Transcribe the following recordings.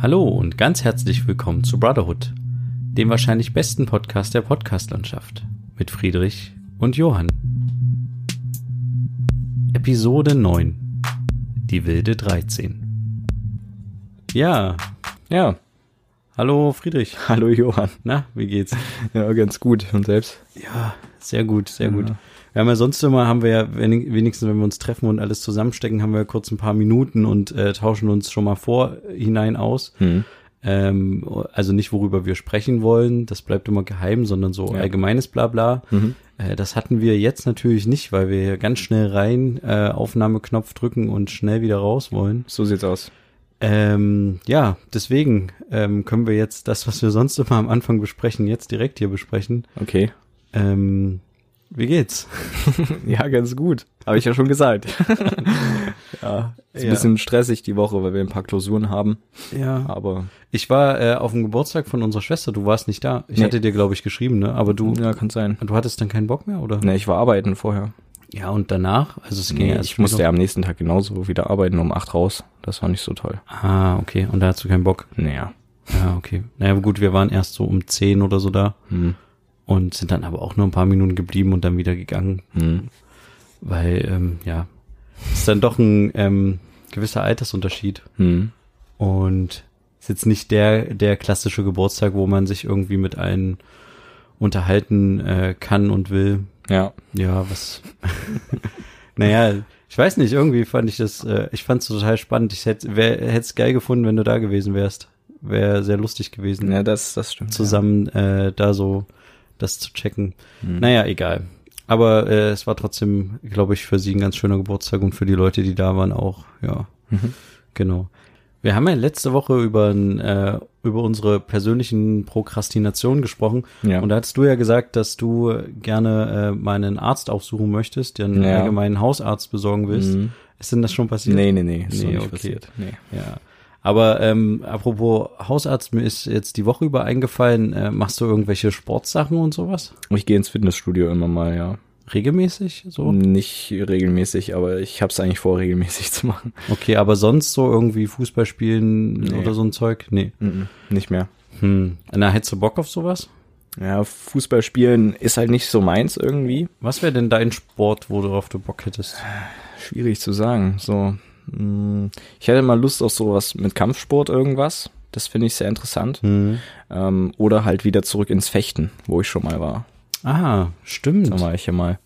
Hallo und ganz herzlich willkommen zu Brotherhood, dem wahrscheinlich besten Podcast der Podcastlandschaft mit Friedrich und Johann. Episode 9 Die wilde 13 Ja, Ja, hallo Friedrich. hallo Johann. Na, wie geht's? Ja, ganz gut. Und selbst? Ja, sehr gut, sehr Ja. gut. Wir haben ja sonst immer, haben wir ja wenig- wenigstens, wenn wir uns treffen und alles zusammenstecken, haben wir kurz ein paar Minuten und äh, tauschen uns schon mal vor hinein aus. Hm. Ähm, also nicht, worüber wir sprechen wollen, das bleibt immer geheim, sondern so Ja. allgemeines Blabla. Mhm. Äh, das hatten wir jetzt natürlich nicht, weil wir hier ganz schnell rein äh, Aufnahmeknopf drücken und schnell wieder raus wollen. So sieht's aus. Ähm, ja, deswegen ähm, können wir jetzt das, was wir sonst immer am Anfang besprechen, jetzt direkt hier besprechen. Okay. Ähm, wie geht's? Ja, ganz gut. Habe ich ja schon gesagt. ja, ist ein Ja. bisschen stressig die Woche, weil wir ein paar Klausuren haben. Ja. Aber Ich war äh, auf dem Geburtstag von unserer Schwester, du warst nicht da. Ich Nee. hatte dir, glaube ich, geschrieben, ne? Aber du, ja, kann sein. du hattest dann keinen Bock mehr, oder? Ne, ich war arbeiten vorher. Ja, und danach? Also es ging Nee, ich musste ja am nächsten Tag genauso wieder arbeiten, um acht raus. Das war nicht so toll. Ah, okay. Und da hast du keinen Bock. Naja. Ja, okay. Naja, gut, wir waren erst so um 10 oder so da Hm. Und sind dann aber auch nur ein paar Minuten geblieben und dann wieder gegangen, Hm. weil, ähm, ja, ist dann doch ein ähm, gewisser Altersunterschied Hm. und ist jetzt nicht der, der klassische Geburtstag, wo man sich irgendwie mit allen unterhalten äh, kann und will. Ja. Ja, was, naja, ich weiß nicht, irgendwie fand ich das, äh, ich fand es total spannend. Ich hätte es geil gefunden, wenn du da gewesen wärst. Wäre sehr lustig gewesen. Ja, das, das stimmt. zusammen äh, da so das zu checken. Hm. Naja, egal. Aber äh, es war trotzdem, glaube ich, für sie ein ganz schöner Geburtstag und für die Leute, die da waren, auch. Ja, Mhm. genau. Wir haben ja letzte Woche über, äh, über unsere persönlichen Prokrastinationen gesprochen. Ja. Und da hattest du ja gesagt, dass du gerne äh, mal einen Arzt aufsuchen möchtest, dir einen Ja. allgemeinen Hausarzt besorgen willst. Mhm. Ist denn das schon passiert? Nee, nee, nee. Ist Nee, okay. passiert. Nee. Ja. Aber ähm, apropos Hausarzt, mir ist jetzt die Woche über eingefallen, äh, machst du irgendwelche Sportsachen und sowas? Ich gehe ins Fitnessstudio immer mal, ja. Regelmäßig? So? Nicht regelmäßig, aber ich habe es eigentlich vor, regelmäßig zu machen. Okay, aber sonst so irgendwie Fußball spielen Nee. oder so ein Zeug? Nee. Mhm. Nicht mehr. Hm. Na, hättest du Bock auf sowas? Ja, Fußball spielen ist halt nicht so meins irgendwie. Was wäre denn dein Sport, worauf du Bock hättest? Schwierig zu sagen. So, ich hätte mal Lust auf sowas mit Kampfsport irgendwas. Das finde ich sehr interessant. Hm. Ähm, oder halt wieder zurück ins Fechten, wo ich schon mal war. Ah, stimmt. Da war ich ja mal.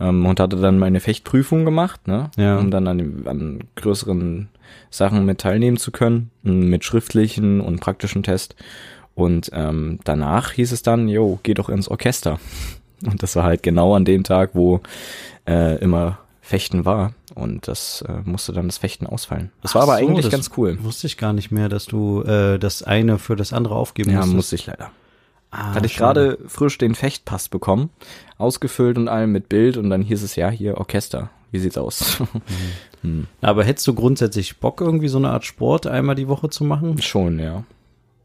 Ähm, und hatte dann meine Fechtprüfung gemacht, ne? Ja. Um dann an, an größeren Sachen mit teilnehmen zu können, m, mit schriftlichen und praktischen Test. Und ähm, danach hieß es dann, jo, geh doch ins Orchester. Und das war halt genau an dem Tag, wo äh, immer Fechten war. Und das äh, musste dann das Fechten ausfallen. Das war Ach aber so, eigentlich ganz cool. Wusste ich gar nicht mehr, dass du äh, das eine für das andere aufgeben Ja, musstest. musste ich leider. Ah, Hatte ich gerade frisch den Fechtpass bekommen, ausgefüllt und allem mit Bild und dann hieß es ja hier Orchester. Wie sieht's aus? hm. Aber hättest du grundsätzlich Bock, irgendwie so eine Art Sport einmal die Woche zu machen? Schon, ja.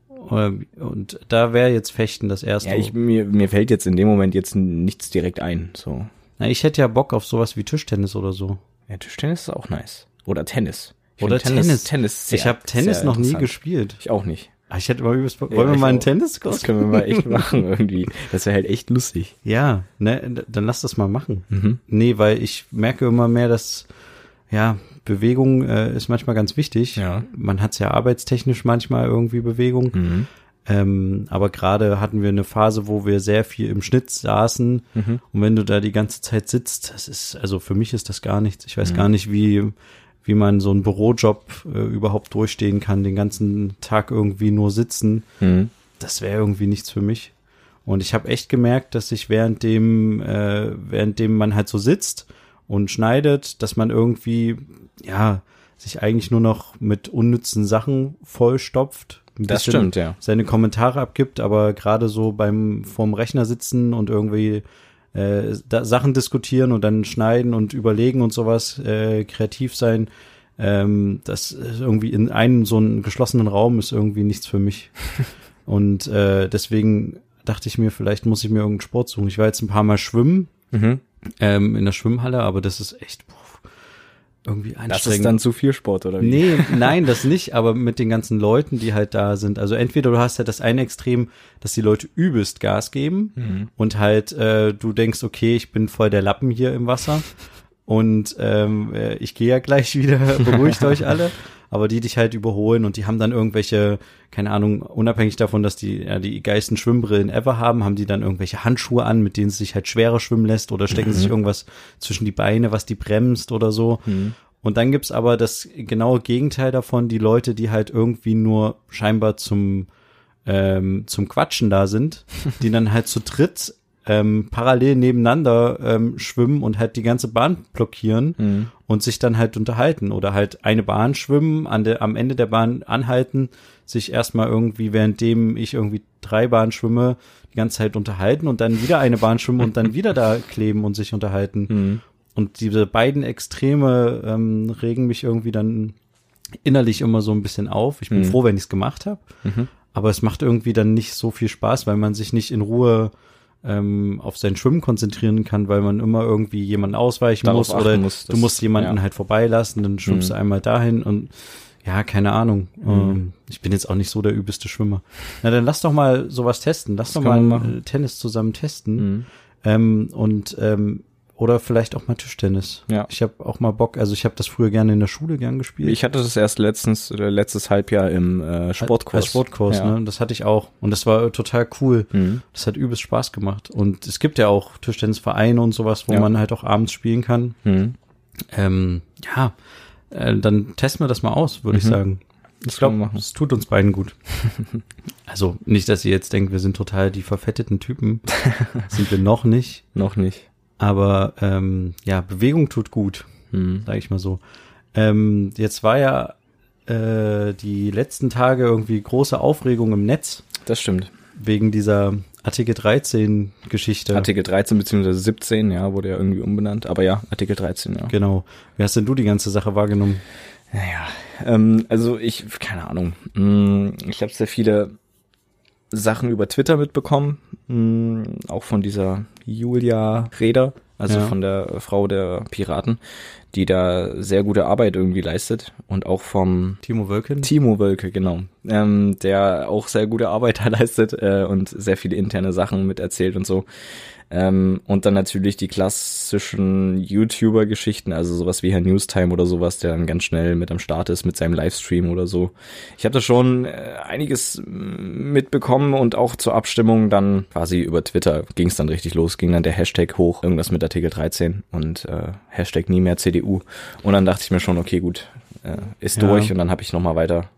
Oder, und da wäre jetzt Fechten das erste. Ja, ich, mir, mir fällt jetzt in dem Moment jetzt nichts direkt ein. So. Na, ich hätte ja Bock auf sowas wie Tischtennis oder so. Ja, Tischtennis ist auch nice. Oder Tennis. Ich Oder Tennis. Tennis sehr, ich habe Tennis noch nie gespielt. Ich auch nicht. Ah, Ich hätte mal übelst Bock. Ja, Wollen wir mal einen. Tenniskurs? Das können wir mal echt machen irgendwie. Das wäre halt echt lustig. Ja, ne, dann lass das mal machen. Mhm. Nee, weil ich merke immer mehr, dass ja, Bewegung äh, ist manchmal ganz wichtig. Ja. Man hat's ja arbeitstechnisch manchmal irgendwie Bewegung. Mhm. Ähm, aber gerade hatten wir eine Phase, wo wir sehr viel im Schnitt saßen. Mhm. Und wenn du da die ganze Zeit sitzt, das ist, also für mich ist das gar nichts. Ich Mhm. weiß gar nicht, wie, wie man so einen Bürojob äh, überhaupt durchstehen kann, den ganzen Tag irgendwie nur sitzen. Mhm. Das wäre irgendwie nichts für mich. Und ich habe echt gemerkt, dass ich während dem, äh, währenddem man halt so sitzt und schneidet, dass man irgendwie, ja, sich eigentlich nur noch mit unnützen Sachen vollstopft. Ein Das bisschen stimmt, ja. Seine Kommentare abgibt, aber gerade so beim vorm Rechner sitzen und irgendwie äh, da, Sachen diskutieren und dann schneiden und überlegen und sowas, äh, kreativ sein, ähm, das ist irgendwie in einem so einen geschlossenen Raum ist irgendwie nichts für mich. und äh, deswegen dachte ich mir, vielleicht muss ich mir irgendeinen Sport suchen. Ich war jetzt ein paar Mal schwimmen Mhm. ähm, in der Schwimmhalle, aber das ist echt, puh, irgendwie anstrengend. Das ist dann zu viel Sport, oder wie? Nee, nein, das nicht, aber mit den ganzen Leuten, die halt da sind. Also entweder du hast ja das eine Extrem, dass die Leute übelst Gas geben Mhm. und halt äh, du denkst, okay, ich bin voll der Lappen hier im Wasser und ähm, äh, ich gehe ja gleich wieder, beruhigt euch alle. Aber die dich halt überholen und die haben dann irgendwelche, keine Ahnung, unabhängig davon, dass die ja, die geilsten Schwimmbrillen ever haben, haben die dann irgendwelche Handschuhe an, mit denen es sich halt schwerer schwimmen lässt oder stecken sich irgendwas zwischen die Beine, was die bremst oder so. Und dann gibt's aber das genaue Gegenteil davon, die Leute, die halt irgendwie nur scheinbar zum, ähm, zum Quatschen da sind, die dann halt zu dritt ähm, parallel nebeneinander ähm, schwimmen und halt die ganze Bahn blockieren und sich dann halt unterhalten oder halt eine Bahn schwimmen, an der, am Ende der Bahn anhalten, sich erstmal irgendwie, währenddem ich irgendwie drei Bahnen schwimme, die ganze Zeit unterhalten und dann wieder eine Bahn schwimmen und dann wieder da kleben und sich unterhalten. Und diese beiden Extreme ähm, regen mich irgendwie dann innerlich immer so ein bisschen auf. Ich bin froh, wenn ich es gemacht habe. Aber es macht irgendwie dann nicht so viel Spaß, weil man sich nicht in Ruhe ähm, auf sein Schwimmen konzentrieren kann, weil man immer irgendwie jemanden ausweichen Darauf muss oder muss, du musst jemanden ja. halt vorbeilassen, dann schwimmst Mhm. du einmal dahin und ja, keine Ahnung. Ähm, ich bin jetzt auch nicht so der übelste Schwimmer. Na, dann lass doch mal sowas testen. Lass doch kann mal äh, Tennis zusammen testen. Mhm. Ähm, und ähm, oder vielleicht auch mal Tischtennis. Ja. Ich habe auch mal Bock, also ich habe das früher gerne in der Schule gern gespielt. Ich hatte das erst letztens, oder letztes Halbjahr im äh, Sportkurs. Als Sportkurs, ja. ne? Das hatte ich auch. Und das war total cool. Mhm. Das hat übelst Spaß gemacht. Und es gibt ja auch Tischtennisvereine und sowas, wo Ja. man halt auch abends spielen kann. Mhm. Ähm, ja, äh, dann testen wir das mal aus, würde ich Mhm. sagen. Das Ich können wir glaube, es tut uns beiden gut. also nicht, dass ihr jetzt denkt, wir sind total die verfetteten Typen. sind wir noch nicht. Noch nicht. Aber ähm, ja, Bewegung tut gut, Mhm. sage ich mal so. Ähm, jetzt war ja äh, die letzten Tage irgendwie große Aufregung im Netz Das stimmt. wegen dieser Artikel 13 Geschichte. Artikel 13 bzw. 17, ja, wurde ja irgendwie umbenannt. Aber ja, Artikel 13, ja. Genau. Wie hast denn du die ganze Sache wahrgenommen? Naja, ähm, also ich, keine Ahnung. Mm, Ich habe sehr viele Sachen über Twitter mitbekommen, mm, auch von dieser Julia Reda, also Ja. von der Frau der Piraten, die da sehr gute Arbeit irgendwie leistet und auch vom Timo Wölken? Timo Wölke, genau, ähm, der auch sehr gute Arbeit da leistet äh, und sehr viele interne Sachen miterzählt und so. Ähm, und dann natürlich die klassischen YouTuber-Geschichten, also sowas wie Herr Newstime oder sowas, der dann ganz schnell mit am Start ist mit seinem Livestream oder so. Ich habe da schon äh, einiges mm, mitbekommen und auch zur Abstimmung dann quasi über Twitter ging es dann richtig los, ging dann der Hashtag hoch, irgendwas mit Artikel 13 und äh, Hashtag nie mehr CDU. Und dann dachte ich mir schon, okay, gut, äh, ist Ja. durch und dann habe ich nochmal weiter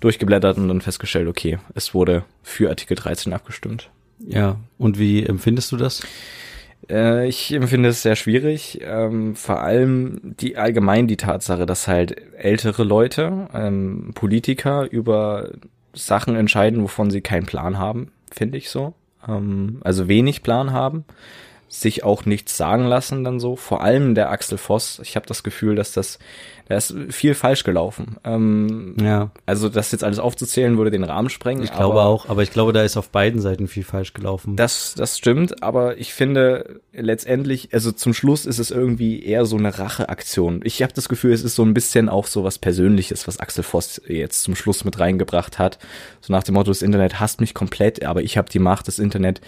durchgeblättert und dann festgestellt, okay, es wurde für Artikel 13 abgestimmt. Ja. Und wie empfindest du das? Äh, ich empfinde es sehr schwierig, ähm, vor allem die allgemein die Tatsache, dass halt ältere Leute, ähm, Politiker über Sachen entscheiden, wovon sie keinen Plan haben, finde ich so. Ähm, also wenig Plan haben, sich auch nichts sagen lassen dann so. Vor allem der Axel Voss. Ich habe das Gefühl, dass das, da ist viel falsch gelaufen. Ähm, Ja. Also das jetzt alles aufzuzählen, würde den Rahmen sprengen. Ich glaube auch, aber ich glaube, da ist auf beiden Seiten viel falsch gelaufen. Das, das stimmt, aber ich finde letztendlich, also zum Schluss ist es irgendwie eher so eine Racheaktion. Ich habe das Gefühl, es ist so ein bisschen auch so was Persönliches, was Axel Voss jetzt zum Schluss mit reingebracht hat. So nach dem Motto, das Internet hasst mich komplett, aber ich habe die Macht, das Internet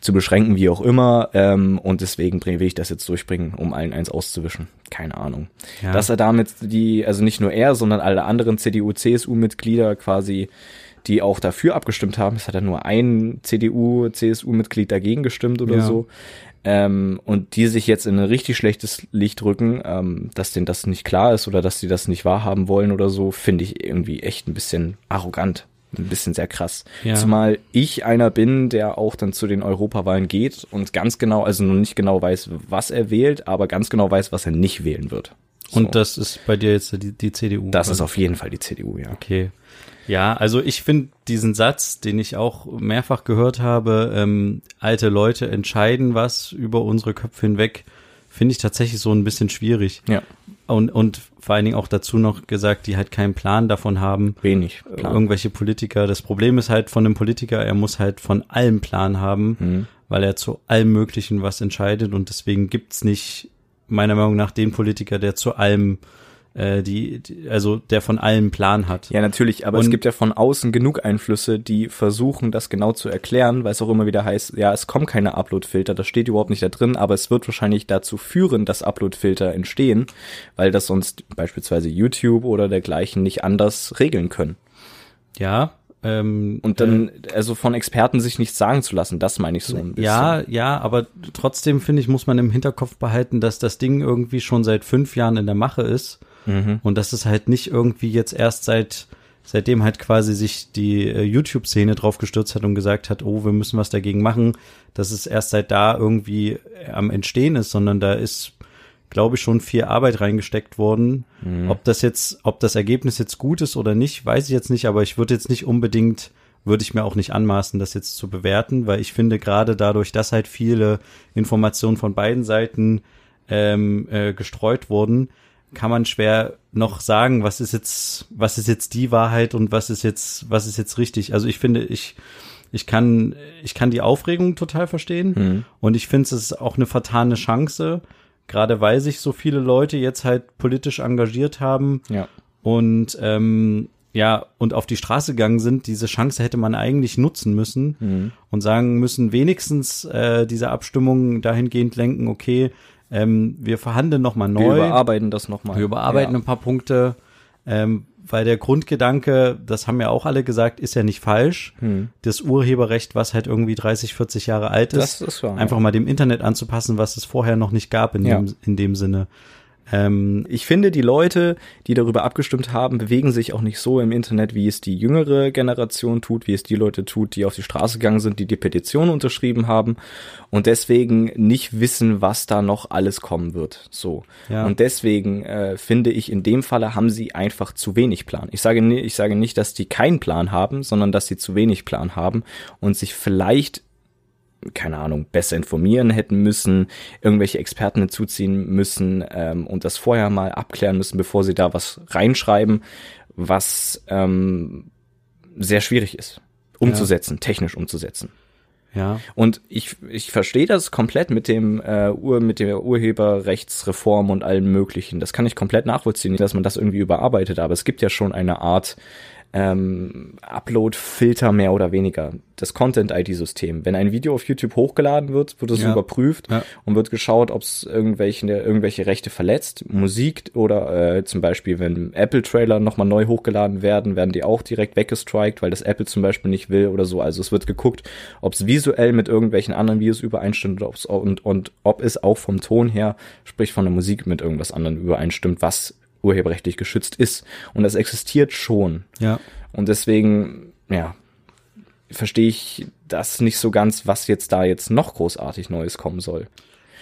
zu beschränken, wie auch immer. Ähm, und deswegen will ich das jetzt durchbringen, um allen eins auszuwischen. Keine Ahnung. Ja. Dass er damit die, also nicht nur er, sondern alle anderen CDU, CSU-Mitglieder quasi, die auch dafür abgestimmt haben. Es hat ja nur ein CDU, CSU-Mitglied dagegen gestimmt oder Ja. so. Ähm, und die sich jetzt in ein richtig schlechtes Licht rücken, ähm, dass denen das nicht klar ist oder dass sie das nicht wahrhaben wollen oder so, finde ich irgendwie echt ein bisschen arrogant. Ein bisschen sehr krass. Ja. Zumal ich einer bin, der auch dann zu den Europawahlen geht und ganz genau, also noch nicht genau weiß, was er wählt, aber ganz genau weiß, was er nicht wählen wird. So. Und das ist bei dir jetzt die, die CDU. das ist auf jeden Fall die CDU, ja. Okay. Ja, also ich finde diesen Satz, den ich auch mehrfach gehört habe, ähm, alte Leute entscheiden was über unsere Köpfe hinweg, finde ich tatsächlich so ein bisschen schwierig. Ja, Und, und vor allen Dingen auch dazu noch gesagt, die halt keinen Plan davon haben, wenig. äh, Plan. irgendwelche Politiker. Das Problem ist halt von einem Politiker, er muss halt von allem Plan haben, Mhm. weil er zu allem Möglichen was entscheidet und deswegen gibt's nicht, meiner Meinung nach, den Politiker, der zu allem äh, die, die, also der von allem Plan hat. Ja, natürlich, aber Und- es gibt ja von außen genug Einflüsse, die versuchen, das genau zu erklären, weil es auch immer wieder heißt, ja, es kommen keine Upload-Filter, das steht überhaupt nicht da drin, aber es wird wahrscheinlich dazu führen, dass Upload-Filter entstehen, weil das sonst beispielsweise YouTube oder dergleichen nicht anders regeln können. Ja. Ähm, Und dann, also von Experten sich nichts sagen zu lassen, das meine ich so ein bisschen. Ja, ja, aber trotzdem finde ich, muss man im Hinterkopf behalten, dass das Ding irgendwie schon seit fünf Jahren in der Mache ist Mhm. und dass es halt nicht irgendwie jetzt erst seit seitdem halt quasi sich die äh, YouTube-Szene drauf gestürzt hat und gesagt hat, oh, wir müssen was dagegen machen, dass es erst seit da irgendwie äh, am Entstehen ist, sondern da ist, glaube ich, schon viel Arbeit reingesteckt worden. Ob das jetzt, ob das Ergebnis jetzt gut ist oder nicht, weiß ich jetzt nicht, aber ich würde jetzt nicht unbedingt, würde ich mir auch nicht anmaßen, das jetzt zu bewerten, weil ich finde gerade dadurch, dass halt viele Informationen von beiden Seiten ähm, äh, gestreut wurden, kann man schwer noch sagen, was ist jetzt, was ist jetzt die Wahrheit und was ist jetzt, was ist jetzt richtig. Also ich finde, ich, ich kann, ich kann die Aufregung total verstehen Mhm. und ich finde es ist auch eine vertane Chance, gerade weil sich so viele Leute jetzt halt politisch engagiert haben Ja. und ähm, ja und auf die Straße gegangen sind. Diese Chance hätte man eigentlich nutzen müssen Mhm. und sagen müssen, wenigstens äh, diese Abstimmung dahingehend lenken, okay, ähm, wir verhandeln nochmal neu. Wir überarbeiten das nochmal. Wir überarbeiten Ja. ein paar Punkte, ähm, weil der Grundgedanke, das haben ja auch alle gesagt, ist ja nicht falsch. Hm. Das Urheberrecht, was halt irgendwie 30, 40 Jahre alt ist, ist wahr. einfach mal dem Internet anzupassen, was es vorher noch nicht gab in, Ja. dem, in dem Sinne. Ähm, Ich finde, die Leute, die darüber abgestimmt haben, bewegen sich auch nicht so im Internet, wie es die jüngere Generation tut, wie es die Leute tut, die auf die Straße gegangen sind, die die Petition unterschrieben haben und deswegen nicht wissen, was da noch alles kommen wird. So. Ja. Und deswegen äh, finde ich, in dem Falle haben sie einfach zu wenig Plan. Ich sage, ich sage nicht, dass die keinen Plan haben, sondern dass sie zu wenig Plan haben und sich vielleicht keine Ahnung, besser informieren hätten müssen, irgendwelche Experten hinzuziehen müssen ähm, und das vorher mal abklären müssen, bevor sie da was reinschreiben, was ähm, sehr schwierig ist, umzusetzen, technisch umzusetzen. ja, Und ich, ich verstehe das komplett mit dem äh, Ur, mit der Urheberrechtsreform und allem möglichen. Das kann ich komplett nachvollziehen, dass man das irgendwie überarbeitet, aber es gibt ja schon eine Art ähm, Upload-Filter mehr oder weniger. Das Content-ID-System. Wenn ein Video auf YouTube hochgeladen wird, wird es Ja. überprüft Ja. und wird geschaut, ob es irgendwelche, irgendwelche Rechte verletzt. Musik oder äh, zum Beispiel, wenn Apple-Trailer nochmal neu hochgeladen werden, werden die auch direkt weggestrikt, weil das Apple zum Beispiel nicht will oder so. Also es wird geguckt, ob es visuell mit irgendwelchen anderen Videos übereinstimmt ob's, und, und ob es auch vom Ton her, sprich von der Musik mit irgendwas anderem übereinstimmt, was urheberrechtlich geschützt ist. Und das existiert schon. ja. Und deswegen, ja, verstehe ich das nicht so ganz, was jetzt da jetzt noch großartig Neues kommen soll.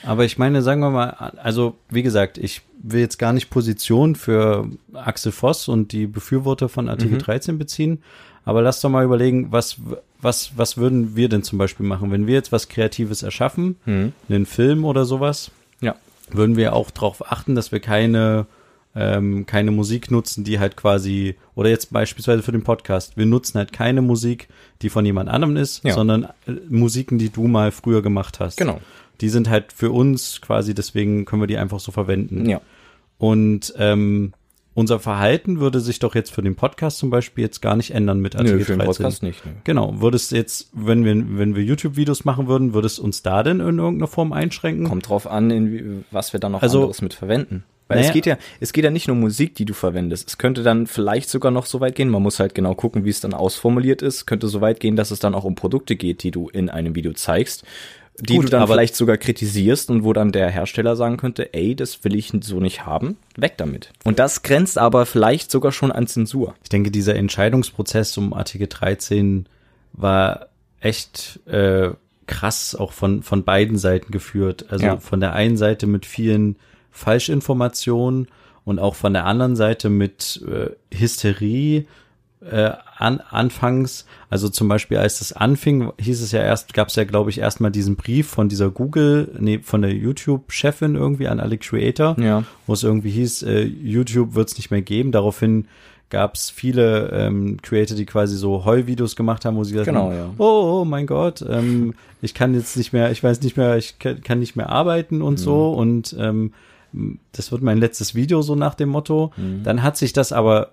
Aber ich meine, sagen wir mal, also wie gesagt, ich will jetzt gar nicht Position für Axel Voss und die Befürworter von Artikel 13 beziehen, aber lass doch mal überlegen, was, was, was würden wir denn zum Beispiel machen, wenn wir jetzt was Kreatives erschaffen, einen Film oder sowas, Ja. würden wir auch darauf achten, dass wir keine ähm, keine Musik nutzen, die halt quasi, oder jetzt beispielsweise für den Podcast, wir nutzen halt keine Musik, die von jemand anderem ist, Ja. sondern äh, Musiken, die du mal früher gemacht hast. Genau. Die sind halt für uns quasi, deswegen können wir die einfach so verwenden. Ja. Und ähm, unser Verhalten würde sich doch jetzt für den Podcast zum Beispiel jetzt gar nicht ändern mit Artikel Nö, für den 13. Podcast nicht. Nö. Genau, würde es jetzt, wenn wir, wenn wir YouTube-Videos machen würden, würde es uns da denn in irgendeiner Form einschränken? Kommt drauf an, in, was wir da noch Also- anderes mit verwenden. Weil Naja. es geht ja, es geht ja nicht nur um Musik, die du verwendest. Es könnte dann vielleicht sogar noch so weit gehen. Man muss halt genau gucken, wie es dann ausformuliert ist. Könnte so weit gehen, dass es dann auch um Produkte geht, die du in einem Video zeigst, die Gut, du dann aber- vielleicht sogar kritisierst und wo dann der Hersteller sagen könnte, ey, das will ich so nicht haben, weg damit. Und das grenzt aber vielleicht sogar schon an Zensur. Ich denke, dieser Entscheidungsprozess um Artikel 13 war echt äh, krass auch von, von beiden Seiten geführt. Also Ja. von der einen Seite mit vielen Falschinformationen und auch von der anderen Seite mit äh, Hysterie äh, an, anfangs. Also zum Beispiel, als das anfing, hieß es ja erst, gab es ja, glaube ich, erstmal diesen Brief von dieser Google, nee, von der YouTube-Chefin irgendwie an alle Creator Ja. wo es irgendwie hieß, äh, YouTube wird es nicht mehr geben. Daraufhin gab es viele ähm, Creator, die quasi so Heulvideos gemacht haben, wo sie gesagt Genau, haben, ja. oh, oh mein Gott, ähm, ich kann jetzt nicht mehr, ich weiß nicht mehr, ich kann, kann nicht mehr arbeiten und so Mhm. und ähm, das wird mein letztes Video so nach dem Motto. Dann hat sich das aber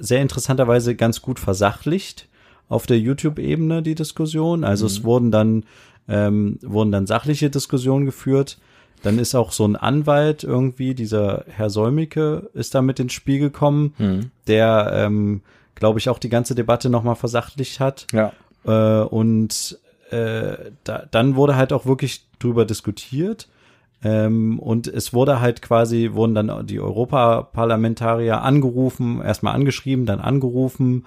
sehr interessanterweise ganz gut versachlicht auf der YouTube-Ebene die Diskussion. Also es wurden dann ähm, wurden dann sachliche Diskussionen geführt. Dann ist auch so ein Anwalt irgendwie, dieser Herr Säumike, ist da mit ins Spiel gekommen, Mhm. der, ähm, glaube ich, auch die ganze Debatte nochmal versachlicht hat. Ja. Äh, und äh, da, dann wurde halt auch wirklich drüber diskutiert. Ähm, und es wurde halt quasi, wurden dann die Europaparlamentarier angerufen, erstmal angeschrieben, dann angerufen.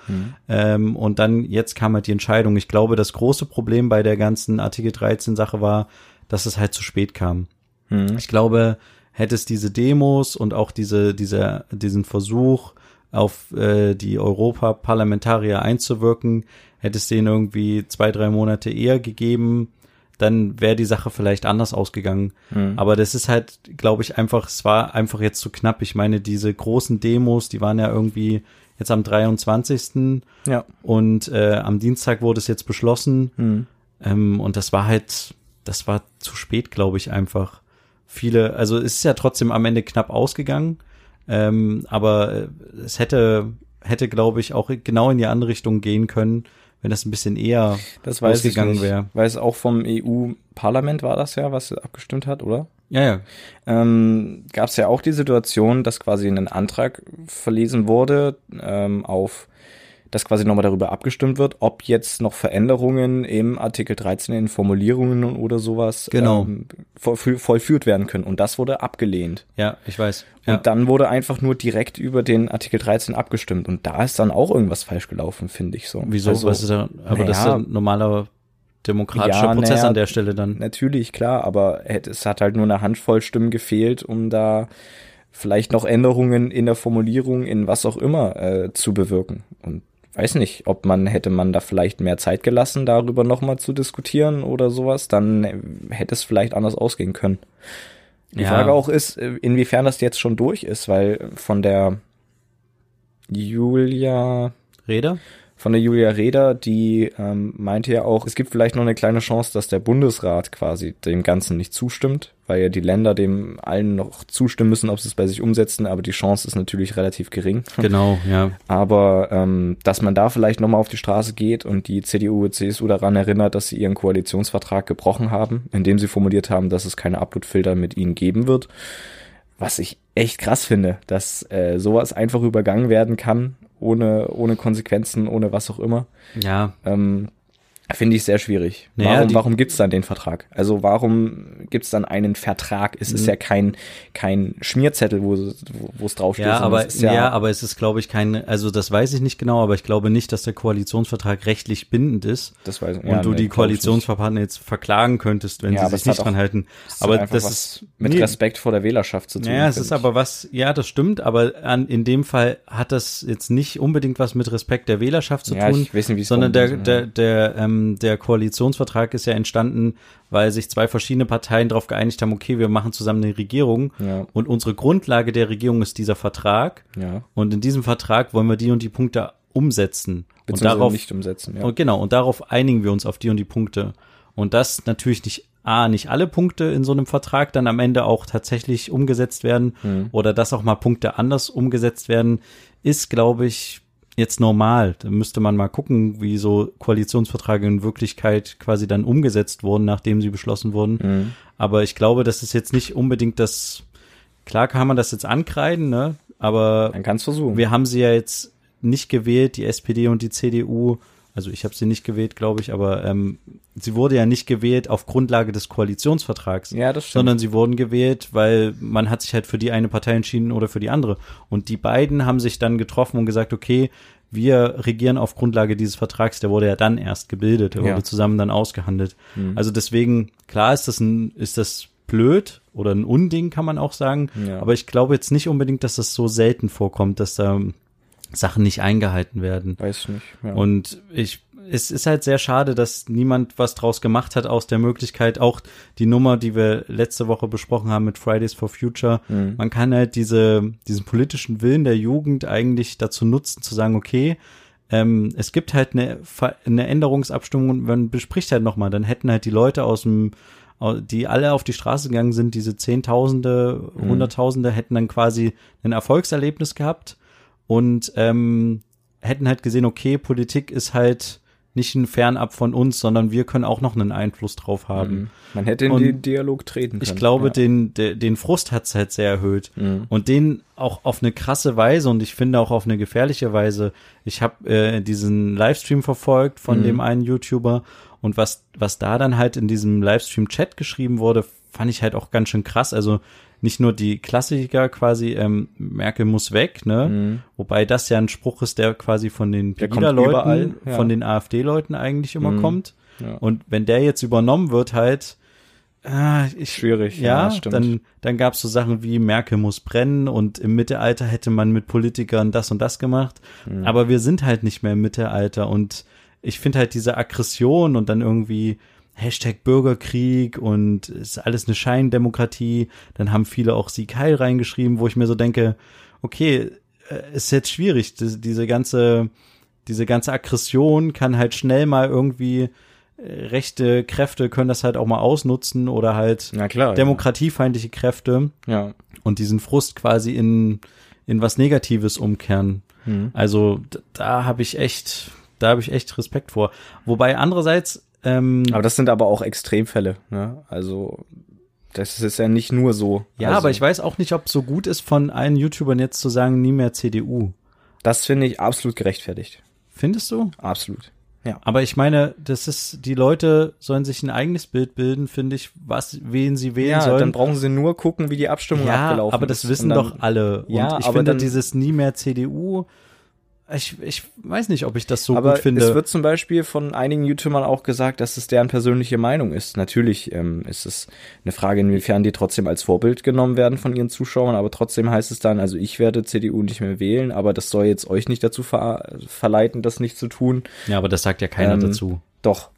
Ähm, und dann, jetzt kam halt die Entscheidung. Ich glaube, das große Problem bei der ganzen Artikel 13 Sache war, dass es halt zu spät kam. Mhm. Ich glaube, hätte es diese Demos und auch diese, diese, diesen Versuch, auf äh, die Europaparlamentarier einzuwirken, hätte es denen irgendwie zwei, drei Monate eher gegeben, dann wäre die Sache vielleicht anders ausgegangen. Mhm. Aber das ist halt, glaube ich, einfach, es war einfach jetzt zu knapp. Ich meine, diese großen Demos, die waren ja irgendwie jetzt am 23. Ja. und äh, am Dienstag wurde es jetzt beschlossen. Mhm. Ähm, und das war halt, das war zu spät, glaube ich, einfach. Viele, also es ist ja trotzdem am Ende knapp ausgegangen, ähm, aber äh, es hätte, hätte, glaube ich, auch genau in die andere Richtung gehen können, wenn das ein bisschen eher Das weiß ausgegangen wäre. Weil es auch vom EU-Parlament war das ja, was abgestimmt hat, oder? Ja, ja, ähm, gab es ja auch die Situation, dass quasi ein Antrag verlesen wurde ähm, auf, dass quasi nochmal darüber abgestimmt wird, ob jetzt noch Veränderungen im Artikel 13 in Formulierungen oder sowas Genau. ähm, vollfü- vollführt werden können. Und das wurde abgelehnt. ja, ich weiß. Ja. Und dann wurde einfach nur direkt über den Artikel 13 abgestimmt. Und da ist dann auch irgendwas falsch gelaufen, finde ich so. Wieso? Also, Was ist da, aber das ist ein normaler demokratischer Ja, Prozess naja, an der Stelle dann. Natürlich, klar, aber es hat halt nur eine Handvoll Stimmen gefehlt, um da vielleicht noch Änderungen in der Formulierung, in was auch immer, äh, zu bewirken. Und weiß nicht, ob man, hätte man da vielleicht mehr Zeit gelassen, darüber nochmal zu diskutieren oder sowas, dann hätte es vielleicht anders ausgehen können. Die Ja. Frage auch ist, äh, inwiefern das jetzt schon durch ist, weil von der Julia, Rede? Von der Julia Reda, die ähm, meinte ja auch, es gibt vielleicht noch eine kleine Chance, dass der Bundesrat quasi dem Ganzen nicht zustimmt, weil ja die Länder dem allen noch zustimmen müssen, ob sie es bei sich umsetzen, aber die Chance ist natürlich relativ gering. Genau, ja. Aber ähm, dass man da vielleicht nochmal auf die Straße geht und die CDU und CSU daran erinnert, dass sie ihren Koalitionsvertrag gebrochen haben, indem sie formuliert haben, dass es keine Uploadfilter mit ihnen geben wird. Was ich echt krass finde, dass äh, sowas einfach übergangen werden kann, ohne, ohne Konsequenzen, ohne was auch immer. Ja, Ähm, Finde ich sehr schwierig. Naja, warum warum gibt's dann den Vertrag? Also warum gibt's dann einen Vertrag? Es ist Mhm. ja kein, kein Schmierzettel, wo es draufsteht. Ja, aber, es ist ja, aber es ist, glaube ich, kein, also das weiß ich nicht genau, aber ich glaube nicht, dass der Koalitionsvertrag rechtlich bindend ist das weiß, und ja, du nee, die ich Koalitionspartner jetzt verklagen könntest, wenn Ja, sie sich es nicht dran halten. Es Aber das ist mit nee. Respekt vor der Wählerschaft zu tun. Naja, es ist ich. aber was, ja, das stimmt, aber an, in dem Fall hat das jetzt nicht unbedingt was mit Respekt der Wählerschaft zu Ja, tun, ich weiß nicht, wie es sondern der, kommt, der, ja. Der, ähm, der Koalitionsvertrag ist ja entstanden, weil sich zwei verschiedene Parteien darauf geeinigt haben, okay, wir machen zusammen eine Regierung Ja. und unsere Grundlage der Regierung ist dieser Vertrag ja. und in diesem Vertrag wollen wir die und die Punkte umsetzen. Und darauf, nicht umsetzen. Ja. und genau, und darauf einigen wir uns auf die und die Punkte. Und das natürlich nicht, A, nicht alle Punkte in so einem Vertrag dann am Ende auch tatsächlich umgesetzt werden Hm. oder dass auch mal Punkte anders umgesetzt werden, ist, glaube ich, jetzt normal. Da müsste man mal gucken, wie so Koalitionsverträge in Wirklichkeit quasi dann umgesetzt wurden, nachdem sie beschlossen wurden. Mhm. Aber ich glaube, das ist jetzt nicht unbedingt das, klar kann man das jetzt ankreiden, ne? Aber Man kann versuchen. wir haben sie ja jetzt nicht gewählt, die SPD und die CDU. Also ich habe sie nicht gewählt, glaube ich, aber ähm, sie wurde ja nicht gewählt auf Grundlage des Koalitionsvertrags, ja, sondern sie wurden gewählt, weil man hat sich halt für die eine Partei entschieden oder für die andere. Und die beiden haben sich dann getroffen und gesagt, okay, wir regieren auf Grundlage dieses Vertrags, der wurde ja dann erst gebildet, der Ja. wurde zusammen dann ausgehandelt. Mhm. Also deswegen, klar ist das ein, ist das blöd oder ein Unding, kann man auch sagen. Ja. Aber ich glaube jetzt nicht unbedingt, dass das so selten vorkommt, dass da Sachen nicht eingehalten werden. Weiß ich nicht. Ja. Und ich, es ist halt sehr schade, dass niemand was draus gemacht hat aus der Möglichkeit, auch die Nummer, die wir letzte Woche besprochen haben mit Fridays for Future. Mhm. Man kann halt diese, diesen politischen Willen der Jugend eigentlich dazu nutzen, zu sagen, okay, ähm, es gibt halt eine, eine Änderungsabstimmung und man bespricht halt nochmal, dann hätten halt die Leute aus dem die alle auf die Straße gegangen sind, diese Zehntausende, Mhm. Hunderttausende, hätten dann quasi ein Erfolgserlebnis gehabt und ähm, hätten halt gesehen, okay, Politik ist halt nicht ein Fernab von uns, sondern wir können auch noch einen Einfluss drauf haben. Mhm. Man hätte in Und den Dialog treten können. Ich glaube, ja. den, de, den Frust hat's halt sehr erhöht. Mhm. Und den auch auf eine krasse Weise und ich finde auch auf eine gefährliche Weise. Ich habe äh, diesen Livestream verfolgt von Mhm. dem einen YouTuber und was, was da dann halt in diesem Livestream-Chat geschrieben wurde, fand ich halt auch ganz schön krass. Also nicht nur die Klassiker quasi, ähm, Merkel muss weg, ne? Mhm. Wobei das ja ein Spruch ist, der quasi von den Pegida-Leuten, ja. von den AfD-Leuten eigentlich immer Mhm. kommt. Ja. Und wenn der jetzt übernommen wird, halt, äh, ich, Schwierig, ja, ja, stimmt. dann, dann gab's so Sachen wie Merkel muss brennen und im Mittelalter hätte man mit Politikern das und das gemacht. Mhm. Aber wir sind halt nicht mehr im Mittelalter und ich finde halt diese Aggression und dann irgendwie Hashtag Bürgerkrieg und ist alles eine Scheindemokratie. Dann haben viele auch Sieg Heil reingeschrieben, wo ich mir so denke, okay, äh, ist jetzt schwierig, diese ganze, diese ganze Aggression kann halt schnell mal irgendwie äh, rechte Kräfte können das halt auch mal ausnutzen oder halt klar. demokratiefeindliche Kräfte Ja. und diesen Frust quasi in, in was Negatives umkehren. Mhm. Also d- da habe ich echt, da habe ich echt Respekt vor. Wobei andererseits, ähm, Aber das sind aber auch Extremfälle, ne? Also das ist ja nicht nur so. ja, also, aber ich weiß auch nicht, ob es so gut ist, von allen YouTubern jetzt zu sagen, nie mehr CDU. Das finde ich absolut gerechtfertigt. Findest du? Absolut. Ja. Aber ich meine, das ist, die Leute sollen sich ein eigenes Bild bilden, finde ich, was, wen sie wählen Ja, sollen. dann brauchen sie nur gucken, wie die Abstimmung ja, abgelaufen aber das ist. wissen dann- doch alle. Ja, und ich aber finde dann- dieses nie mehr CDU, ich, ich weiß nicht, ob ich das so aber gut finde. es wird zum Beispiel von einigen YouTubern auch gesagt, dass es deren persönliche Meinung ist. Natürlich ähm, ist es eine Frage, inwiefern die trotzdem als Vorbild genommen werden von ihren Zuschauern, aber trotzdem heißt es dann, also ich werde CDU nicht mehr wählen, aber das soll jetzt euch nicht dazu ver verleiten, das nicht zu tun. ja, aber das sagt ja keiner Ähm, dazu. Doch,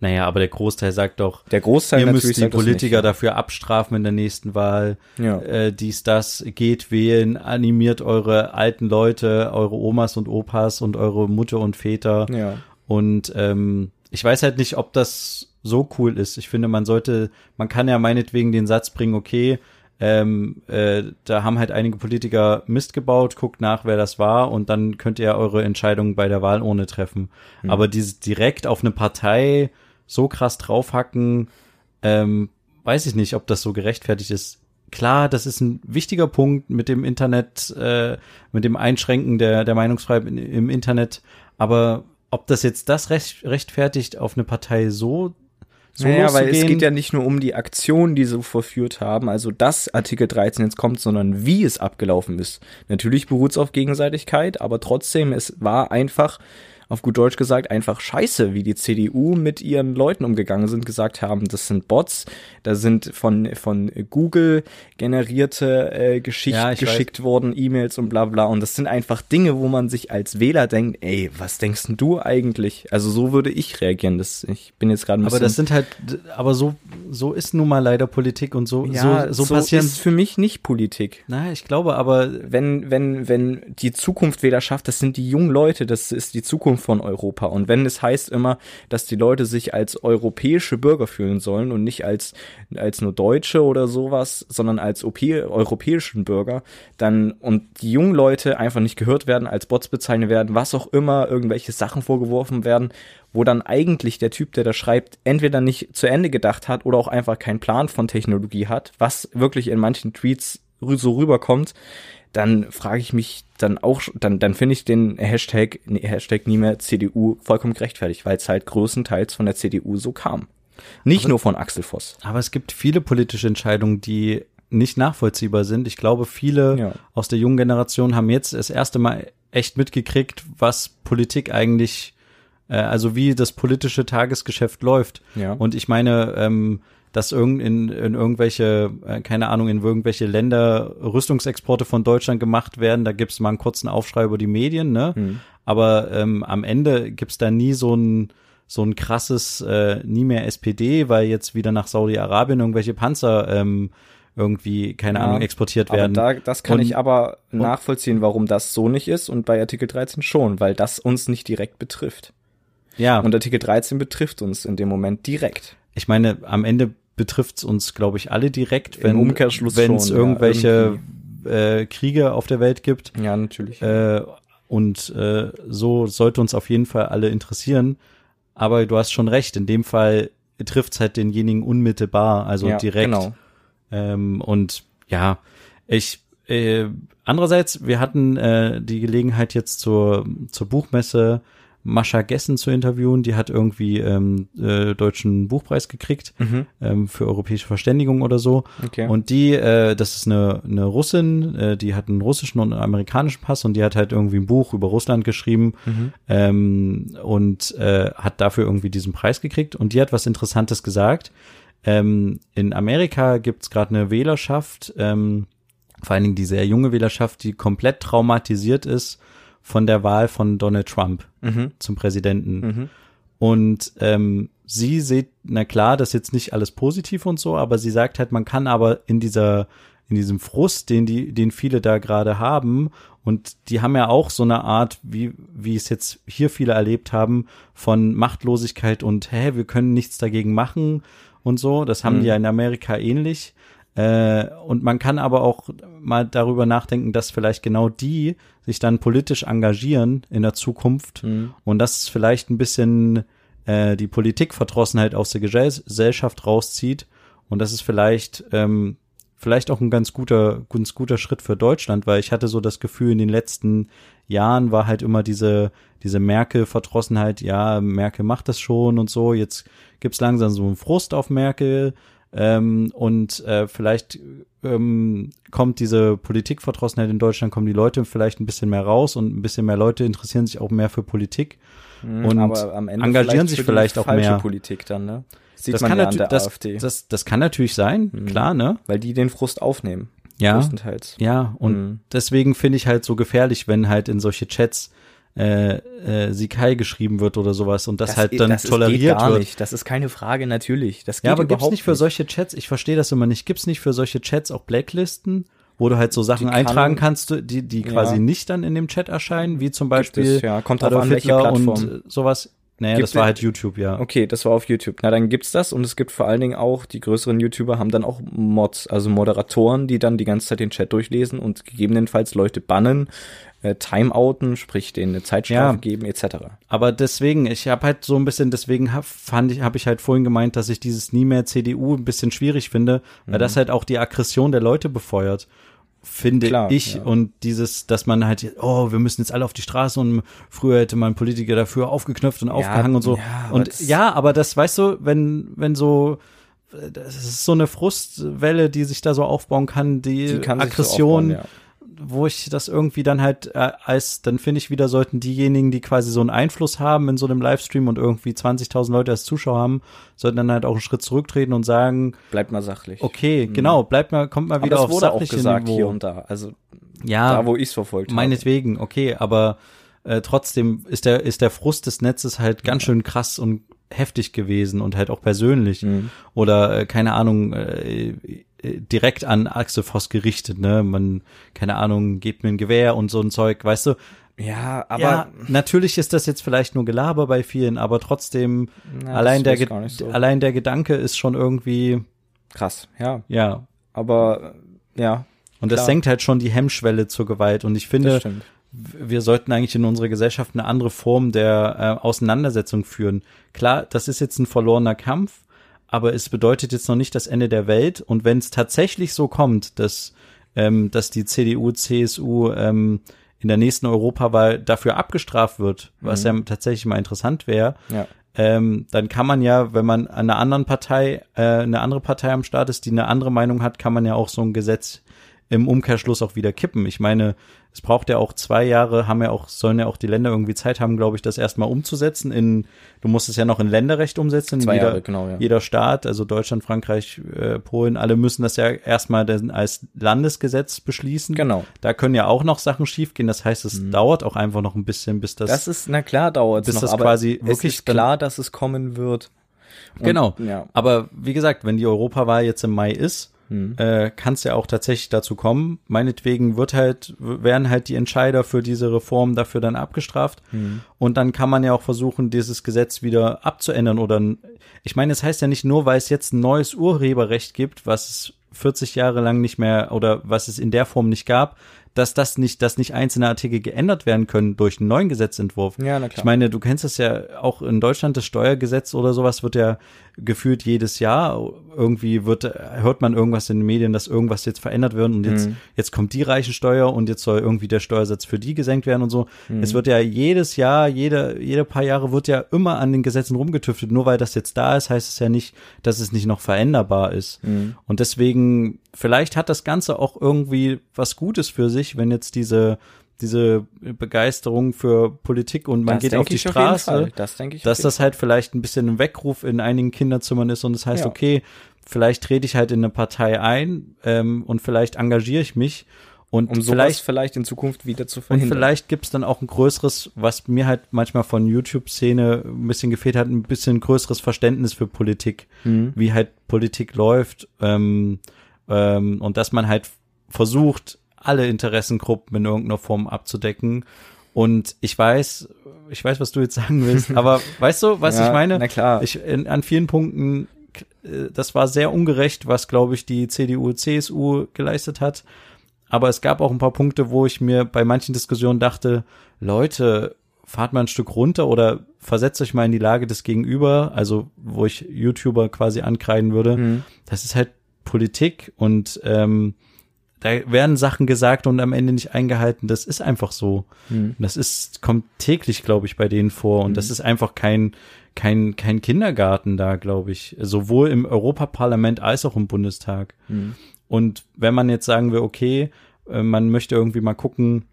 Naja, aber der Großteil sagt doch, der Großteil ihr müsst die Politiker nicht. dafür abstrafen in der nächsten Wahl. Ja. Äh, dies, das, geht wählen, animiert eure alten Leute, eure Omas und Opas und eure Mutter und Väter. Ja. Und ähm, ich weiß halt nicht, ob das so cool ist. Ich finde, man sollte, man kann ja meinetwegen den Satz bringen, okay, ähm, äh, da haben halt einige Politiker Mist gebaut, guckt nach, wer das war und dann könnt ihr eure Entscheidung bei der Wahl ohne treffen. Aber dieses direkt auf eine Partei so krass draufhacken, ähm, weiß ich nicht, ob das so gerechtfertigt ist. Klar, das ist ein wichtiger Punkt mit dem Internet, äh, mit dem Einschränken der, der Meinungsfreiheit in- im Internet, aber ob das jetzt das recht, rechtfertigt, auf eine Partei so, so naja, weil es geht ja nicht nur um die Aktion, die sie verführt haben, also dass Artikel 13 jetzt kommt, sondern wie es abgelaufen ist. Natürlich beruht es auf Gegenseitigkeit, aber trotzdem, es war einfach, auf gut Deutsch gesagt, einfach scheiße, wie die CDU mit ihren Leuten umgegangen sind, gesagt haben, das sind Bots, da sind von, von Google generierte äh, Geschicht, Ja, geschickt worden, E-Mails und bla bla. Und das sind einfach Dinge, wo man sich als Wähler denkt, ey, was denkst denn du eigentlich? Also so würde ich reagieren. Das, ich bin jetzt gerade ein aber bisschen das sind halt, aber so, so ist nun mal leider Politik und so, ja, so, so, passieren. ist für mich nicht Politik. Na, ich glaube aber, Wenn, wenn, wenn die Zukunft Wählerschaft, das sind die jungen Leute, das ist die Zukunft von Europa. Und wenn es heißt immer, dass die Leute sich als europäische Bürger fühlen sollen und nicht als, als nur Deutsche oder sowas, sondern als OP europäischen Bürger, dann, und die jungen Leute einfach nicht gehört werden, als Bots bezeichnet werden, was auch immer, irgendwelche Sachen vorgeworfen werden, wo dann eigentlich der Typ, der da schreibt, entweder nicht zu Ende gedacht hat oder auch einfach keinen Plan von Technologie hat, was wirklich in manchen Tweets so rüberkommt, dann frage ich mich dann auch, dann, dann finde ich den Hashtag, Hashtag nie mehr CDU vollkommen gerechtfertigt, weil es halt größtenteils von der CDU so kam. Nicht nur von Axel Voss. aber es gibt viele politische Entscheidungen, die nicht nachvollziehbar sind. Ich glaube, viele Ja. aus der jungen Generation haben jetzt das erste Mal echt mitgekriegt, was Politik eigentlich, äh, also wie das politische Tagesgeschäft läuft. Ja. Und ich meine, ähm, dass irgend in, in irgendwelche, äh, keine Ahnung, in irgendwelche Länder Rüstungsexporte von Deutschland gemacht werden, da gibt's mal einen kurzen Aufschrei über die Medien, ne? Mhm. Aber ähm, am Ende gibt's da nie so ein so ein krasses, äh, nie mehr SPD, weil jetzt wieder nach Saudi-Arabien irgendwelche Panzer ähm, irgendwie, keine Ja, Ahnung, exportiert werden. da, das kann Und- ich aber nachvollziehen, warum das so nicht ist und bei Artikel 13 schon, weil das uns nicht direkt betrifft. ja, Und Artikel 13 betrifft uns in dem Moment direkt. ich meine, am Ende betrifft uns, glaube ich, alle direkt, wenn es schon, ja, irgendwelche äh, Kriege auf der Welt gibt. Ja, natürlich. Äh, und äh, so sollte uns auf jeden Fall alle interessieren. Aber du hast schon recht, in dem Fall trifft es halt denjenigen unmittelbar, also ja, direkt. Genau. Ähm, und ja, ich äh, andererseits, wir hatten äh, die Gelegenheit jetzt zur, zur Buchmesse Mascha Gessen zu interviewen. Die hat irgendwie ähm, äh, deutschen Buchpreis gekriegt Mhm. ähm, für europäische Verständigung oder so. Okay. Und die, äh, das ist eine, eine Russin, äh, die hat einen russischen und einen amerikanischen Pass und die hat halt irgendwie ein Buch über Russland geschrieben Mhm. ähm, und äh, hat dafür irgendwie diesen Preis gekriegt. Und die hat was Interessantes gesagt. Ähm, in Amerika gibt's gerade eine Wählerschaft, ähm, vor allen Dingen die sehr junge Wählerschaft, die komplett traumatisiert ist von der Wahl von Donald Trump Mhm. zum Präsidenten. Mhm. Und ähm, sie sieht, na klar, das ist jetzt nicht alles positiv und so, aber sie sagt halt, man kann aber in dieser, in diesem Frust, den die, den viele da gerade haben, und die haben ja auch so eine Art, wie, wie es jetzt hier viele erlebt haben, von Machtlosigkeit und hä, wir können nichts dagegen machen und so. Das haben Mhm. die ja in Amerika ähnlich. Äh, und man kann aber auch mal darüber nachdenken, dass vielleicht genau die sich dann politisch engagieren in der Zukunft Mhm. und das vielleicht ein bisschen äh, die Politikverdrossenheit aus der Gesell- Gesellschaft rauszieht. Und das ist vielleicht ähm, vielleicht auch ein ganz guter ganz guter Schritt für Deutschland, weil ich hatte so das Gefühl in den letzten Jahren war halt immer diese diese Merkel Verdrossenheit, ja, Merkel macht das schon und so, jetzt gibt's langsam so einen Frust auf Merkel ähm, und äh, vielleicht ähm, kommt diese Politikverdrossenheit in Deutschland, kommen die Leute vielleicht ein bisschen mehr raus und ein bisschen mehr Leute interessieren sich auch mehr für Politik. Mhm. Und engagieren sich vielleicht auch mehr. Politik dann, ne? Sieht Das man kann, ja an der das, AfD. das, das kann natürlich sein, Mhm. klar, ne? weil die den Frust aufnehmen. Ja, Größtenteils. ja. Und Mhm. deswegen finde ich halt so gefährlich, wenn halt in solche Chats äh, äh, Sikai geschrieben wird oder sowas und das, halt i- dann das toleriert geht gar wird. nicht. Das ist keine Frage, natürlich. Das geht Ja, aber gibt's überhaupt nicht für solche Chats, ich verstehe das immer nicht, gibt's nicht für solche Chats auch Blacklisten, wo du halt so Sachen kann- eintragen kannst, die, die quasi Ja. nicht dann in dem Chat erscheinen, wie zum Beispiel es, ja. Kommt Adolf an, Hitler Plattform. und sowas. Naja, Gibt das war halt YouTube, ja. Okay, das war auf YouTube. Na, dann gibt's das und es gibt vor allen Dingen auch, die größeren YouTuber haben dann auch Mods, also Moderatoren, die dann die ganze Zeit den Chat durchlesen und gegebenenfalls Leute bannen, äh, Timeouten, sprich denen eine Zeitstrafe Ja. geben, etc. Aber deswegen, ich habe halt so ein bisschen, deswegen hab, fand ich, habe ich halt vorhin gemeint, dass ich dieses nie mehr CDU ein bisschen schwierig finde, weil Mhm. das halt auch die Aggression der Leute befeuert, finde Klar, ich. ja. Und dieses, dass man halt, oh, wir müssen jetzt alle auf die Straße und früher hätte man Politiker dafür aufgeknöpft und aufgehangen und so. ja, aber und das- ja, aber das, weißt du, wenn, wenn so, das ist so eine Frustwelle, die sich da so aufbauen kann, die, Die kann so Aggression, aufbauen, wo ich das irgendwie dann halt äh, als, dann finde ich wieder, sollten diejenigen, die quasi so einen Einfluss haben in so einem Livestream und irgendwie 20.000 Leute als Zuschauer haben, sollten dann halt auch einen Schritt zurücktreten und sagen, Bleibt mal sachlich. okay, genau, bleibt mal, kommt mal Aber wieder das auf wurde auch gesagt Niveau. hier und da. Also ja, da, wo ich's verfolgt habe. meinetwegen, okay, aber äh, trotzdem ist der, ist der Frust des Netzes halt ganz schön krass und heftig gewesen und halt auch persönlich. Mhm. Oder, äh, keine Ahnung, äh, direkt an Axel Voss gerichtet, ne? Man, keine Ahnung, gebt mir ein Gewehr und so ein Zeug, weißt du? Ja, aber ja, natürlich ist das jetzt vielleicht nur Gelaber bei vielen, aber trotzdem, Na, allein, das der, so. allein der Gedanke ist schon irgendwie, krass, ja. ja. Aber äh, ja, Und das Klar. senkt halt schon die Hemmschwelle zur Gewalt. Und ich finde, das wir sollten eigentlich in unserer Gesellschaft eine andere Form der äh, Auseinandersetzung führen. Klar, das ist jetzt ein verlorener Kampf, aber es bedeutet jetzt noch nicht das Ende der Welt. Und wenn es tatsächlich so kommt, dass, ähm, dass die CDU, CSU ähm, in der nächsten Europawahl dafür abgestraft wird, was ja tatsächlich mal interessant wäre, Ja. ähm, dann kann man ja, wenn man an einer anderen Partei, äh, eine andere Partei am Start ist, die eine andere Meinung hat, kann man ja auch so ein Gesetz im Umkehrschluss auch wieder kippen. Ich meine, es braucht ja auch zwei Jahre, haben ja auch, sollen ja auch die Länder irgendwie Zeit haben, glaube ich, das erstmal umzusetzen. In, du musst es ja noch in Länderrecht umsetzen. Zwei jeder, Jahre, genau, ja. Jeder Staat, also Deutschland, Frankreich, äh, Polen, alle müssen das ja erstmal dann als Landesgesetz beschließen. Genau. Da können ja auch noch Sachen schiefgehen. Das heißt, es dauert auch einfach noch ein bisschen, bis das, Das ist, na klar dauert bis noch, das aber quasi es wirklich ist klar, dass es kommen wird. Und, Genau. Ja. Aber wie gesagt, wenn die Europawahl jetzt im Mai ist Hm. äh, kann es ja auch tatsächlich dazu kommen. Meinetwegen wird halt, werden halt die Entscheider für diese Reform dafür dann abgestraft. Hm. Und dann kann man ja auch versuchen, dieses Gesetz wieder abzuändern oder, ich meine, es heißt ja nicht nur, weil es jetzt ein neues Urheberrecht gibt, was es 40 Jahre lang nicht mehr oder was es in der Form nicht gab, dass das nicht, dass nicht einzelne Artikel geändert werden können durch einen neuen Gesetzentwurf. Ja, na klar. Ich meine, du kennst es ja auch in Deutschland, das Steuergesetz oder sowas wird ja gefühlt jedes Jahr. Irgendwie wird, hört man irgendwas in den Medien, dass irgendwas jetzt verändert wird und jetzt, Mhm. jetzt kommt die Reichensteuer und jetzt soll irgendwie der Steuersatz für die gesenkt werden und so. Mhm. Es wird ja jedes Jahr, jede, jede paar Jahre wird ja immer an den Gesetzen rumgetüftet. Nur weil das jetzt da ist, heißt es ja nicht, dass es nicht noch veränderbar ist. Mhm. Und deswegen, vielleicht hat das Ganze auch irgendwie was Gutes für sich, wenn jetzt diese, diese Begeisterung für Politik und man Das geht auf die auf Straße, Fall. Das denke ich. dass auf das halt vielleicht ein bisschen ein Weckruf in einigen Kinderzimmern ist und das heißt, Ja. okay, vielleicht trete ich halt in eine Partei ein ähm, und vielleicht engagiere ich mich und um vielleicht vielleicht in Zukunft wieder zu und verhindern. vielleicht gibt's dann auch ein größeres, was mir halt manchmal von YouTube-Szene ein bisschen gefehlt hat, ein bisschen größeres Verständnis für Politik, Mhm. wie halt Politik läuft ähm, ähm, und dass man halt versucht, alle Interessengruppen in irgendeiner Form abzudecken. Und ich weiß, ich weiß, was du jetzt sagen willst, aber weißt du, was Ja, ich meine? Na klar. Ich, in, an vielen Punkten, das war sehr ungerecht, was, glaube ich, die CDU, CSU geleistet hat. Aber es gab auch ein paar Punkte, wo ich mir bei manchen Diskussionen dachte, Leute, fahrt mal ein Stück runter oder versetzt euch mal in die Lage des Gegenüber, also wo ich YouTuber quasi ankreiden würde. Mhm. Das ist halt Politik und ähm, da werden Sachen gesagt und am Ende nicht eingehalten. Das ist einfach so. Mhm. Das ist, kommt täglich, glaube ich, bei denen vor. Und das ist einfach kein, kein, kein Kindergarten da, glaube ich. Sowohl im Europaparlament als auch im Bundestag. Mhm. Und wenn man jetzt sagen will, okay, äh, man möchte irgendwie mal gucken,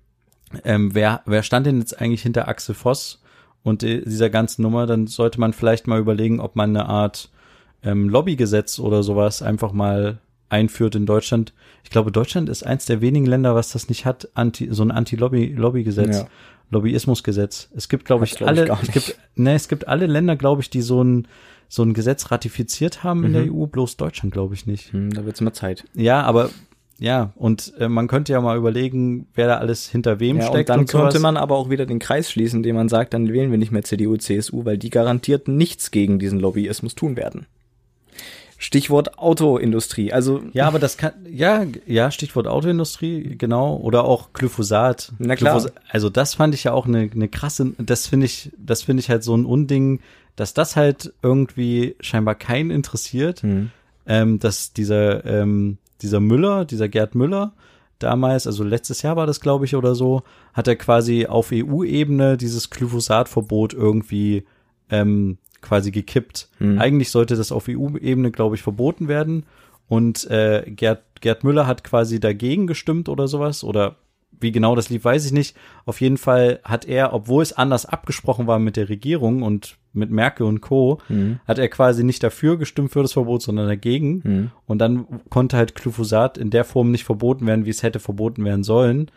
ähm, wer, wer stand denn jetzt eigentlich hinter Axel Voss und äh, dieser ganzen Nummer, dann sollte man vielleicht mal überlegen, ob man eine Art ähm, Lobbygesetz oder sowas einfach mal einführt in Deutschland. Ich glaube, Deutschland ist eins der wenigen Länder, was das nicht hat, anti, so ein Anti-Lobby-Lobby-Gesetz. Ja. Lobbyismusgesetz. Es gibt, glaube ich, ich, glaub ich, alle, gar es gibt, ne, es gibt alle Länder, glaube ich, die so ein, so ein Gesetz ratifiziert haben in Mhm. der EU, bloß Deutschland, glaube ich, nicht. Mhm, Da wird's mal Zeit. Ja, aber ja, und äh, man könnte ja mal überlegen, wer da alles hinter wem Ja, und steckt. dann und könnte man aber auch wieder den Kreis schließen, indem man sagt, dann wählen wir nicht mehr CDU, CSU, weil die garantiert nichts gegen diesen Lobbyismus tun werden. Stichwort Autoindustrie. Also Ja, aber das kann, ja, ja, Stichwort Autoindustrie, genau, oder auch Glyphosat. Na klar. Glyphosat, also das fand ich ja auch eine, eine krasse, das finde ich, das finde ich halt so ein Unding, dass das halt irgendwie scheinbar keinen interessiert, hm, ähm, dass dieser, ähm, dieser Müller, dieser Gerd Müller, damals, also letztes Jahr war das, glaube ich, oder so, hat er quasi auf EU-Ebene dieses Glyphosatverbot irgendwie ähm, quasi gekippt. Hm. Eigentlich sollte das auf EU-Ebene, glaube ich, verboten werden. Und äh, Gerd, Gerd Müller hat quasi dagegen gestimmt oder sowas. Oder wie genau das lief, weiß ich nicht. Auf jeden Fall hat er, obwohl es anders abgesprochen war mit der Regierung und mit Merkel und Co., hm, hat er quasi nicht dafür gestimmt für das Verbot, sondern dagegen. hm. Und dann konnte halt Glyphosat in der Form nicht verboten werden, wie es hätte verboten werden sollen.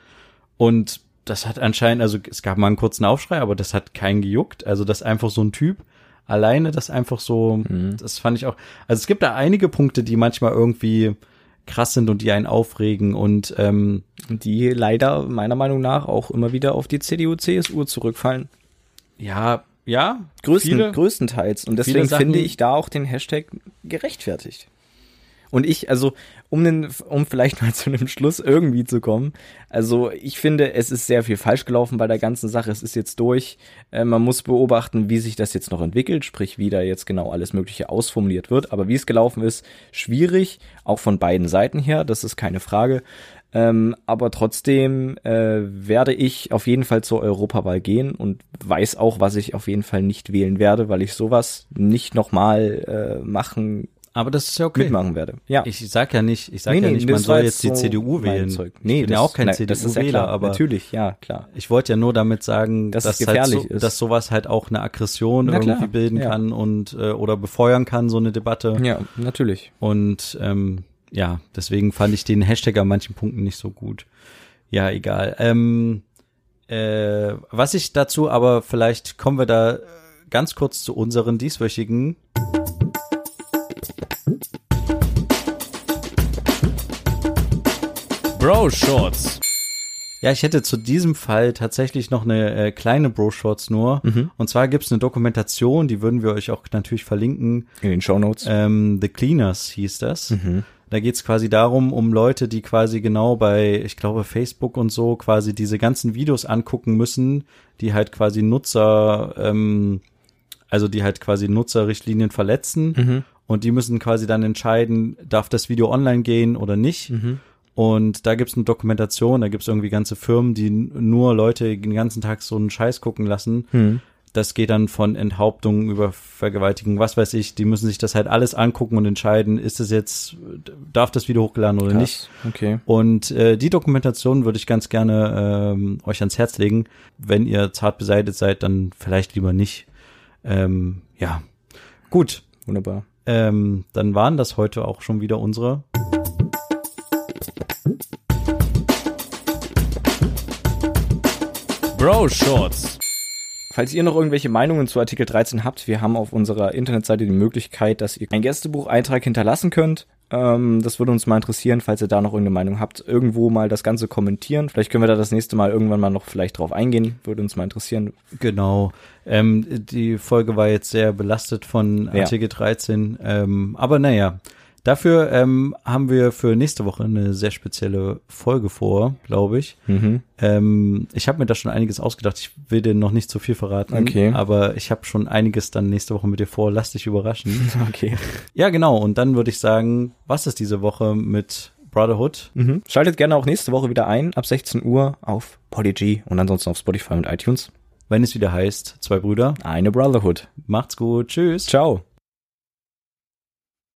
Und das hat anscheinend, also es gab mal einen kurzen Aufschrei, aber das hat keinen gejuckt. Also das einfach so ein Typ alleine, das einfach so, Mhm. das fand ich auch. Also es gibt da einige Punkte, die manchmal irgendwie krass sind und die einen aufregen und ähm, Die leider meiner Meinung nach auch immer wieder auf die CDU, CSU zurückfallen. ja, ja, Größten, viele, größtenteils. Und deswegen Sachen- finde ich da auch den Hashtag gerechtfertigt. Und ich, also, um, den, um vielleicht mal zu einem Schluss irgendwie zu kommen, also ich finde, es ist sehr viel falsch gelaufen bei der ganzen Sache. Es ist jetzt durch. Äh, man muss beobachten, wie sich das jetzt noch entwickelt, sprich, wie da jetzt genau alles Mögliche ausformuliert wird. Aber wie es gelaufen ist, schwierig, auch von beiden Seiten her, das ist keine Frage. Ähm, aber trotzdem äh, werde ich auf jeden Fall zur Europawahl gehen und weiß auch, was ich auf jeden Fall nicht wählen werde, weil ich sowas nicht nochmal äh, machen, aber das ist ja okay. mitmachen werde. Ja. Ich sag ja nicht, ich sag Nee, ja nee, nicht, man das war soll jetzt die so CDU wählen. Zeug. ich bin ja auch kein das ja CDU-Wähler, klar, aber natürlich, ja, klar. Ich wollte ja nur damit sagen, Dass dass, halt gefährlich so, ist. dass sowas halt auch eine Aggression Na irgendwie klar, bilden ja. kann und äh, oder befeuern kann, so eine Debatte. Ja, natürlich. Und ähm, ja, deswegen fand ich den Hashtag an manchen Punkten nicht so gut. Ja, egal. Ähm, äh, was ich dazu aber, vielleicht kommen wir da äh, ganz kurz zu unseren dieswöchigen Bro Shorts. Ja, ich hätte zu diesem Fall tatsächlich noch eine äh, kleine Bro-Shorts nur. Mhm. Und zwar gibt's eine Dokumentation, die würden wir euch auch natürlich verlinken. In den Show Notes. Ähm, The Cleaners hieß das. Mhm. Da geht's quasi darum, um Leute, die quasi genau bei, ich glaube, Facebook und so quasi diese ganzen Videos angucken müssen, die halt quasi Nutzer, ähm, also die halt quasi Nutzerrichtlinien verletzen. Mhm. Und die müssen quasi dann entscheiden, darf das Video online gehen oder nicht. Mhm. Und da gibt's eine Dokumentation, da gibt's irgendwie ganze Firmen, die nur Leute den ganzen Tag so einen Scheiß gucken lassen. Mhm. Das geht dann von Enthauptung über Vergewaltigung, was weiß ich. Die müssen sich das halt alles angucken und entscheiden, ist es jetzt, darf das Video hochgeladen oder Krass. nicht. Okay. Und äh, die Dokumentation würde ich ganz gerne ähm, euch ans Herz legen. Wenn ihr zart beseitigt seid, dann vielleicht lieber nicht. Ähm, ja, gut. Wunderbar. Ähm, dann waren das heute auch schon wieder unsere Bro Shorts. Falls ihr noch irgendwelche Meinungen zu Artikel 13 habt, wir haben auf unserer Internetseite die Möglichkeit, dass ihr einen Gästebucheintrag hinterlassen könnt. Ähm, das würde uns mal interessieren, falls ihr da noch irgendeine Meinung habt. Irgendwo mal das Ganze kommentieren. Vielleicht können wir da das nächste Mal irgendwann mal noch vielleicht drauf eingehen. Würde uns mal interessieren. Genau. Ähm, die Folge war jetzt sehr belastet von Ja. Artikel 13. Ähm, aber naja, dafür ähm, haben wir für nächste Woche eine sehr spezielle Folge vor, glaube ich. Mhm. Ähm, ich habe mir da schon einiges ausgedacht. Ich will dir noch nicht zu viel verraten. Okay. Aber ich habe schon einiges dann nächste Woche mit dir vor. Lass dich überraschen. Okay. ja, genau. Und dann würde ich sagen, was ist diese Woche mit Brotherhood? Mhm. Schaltet gerne auch nächste Woche wieder ein, ab 16 Uhr auf Polyg und ansonsten auf Spotify und iTunes. Wenn es wieder heißt, zwei Brüder. Eine Brotherhood. Macht's gut. Tschüss. Ciao.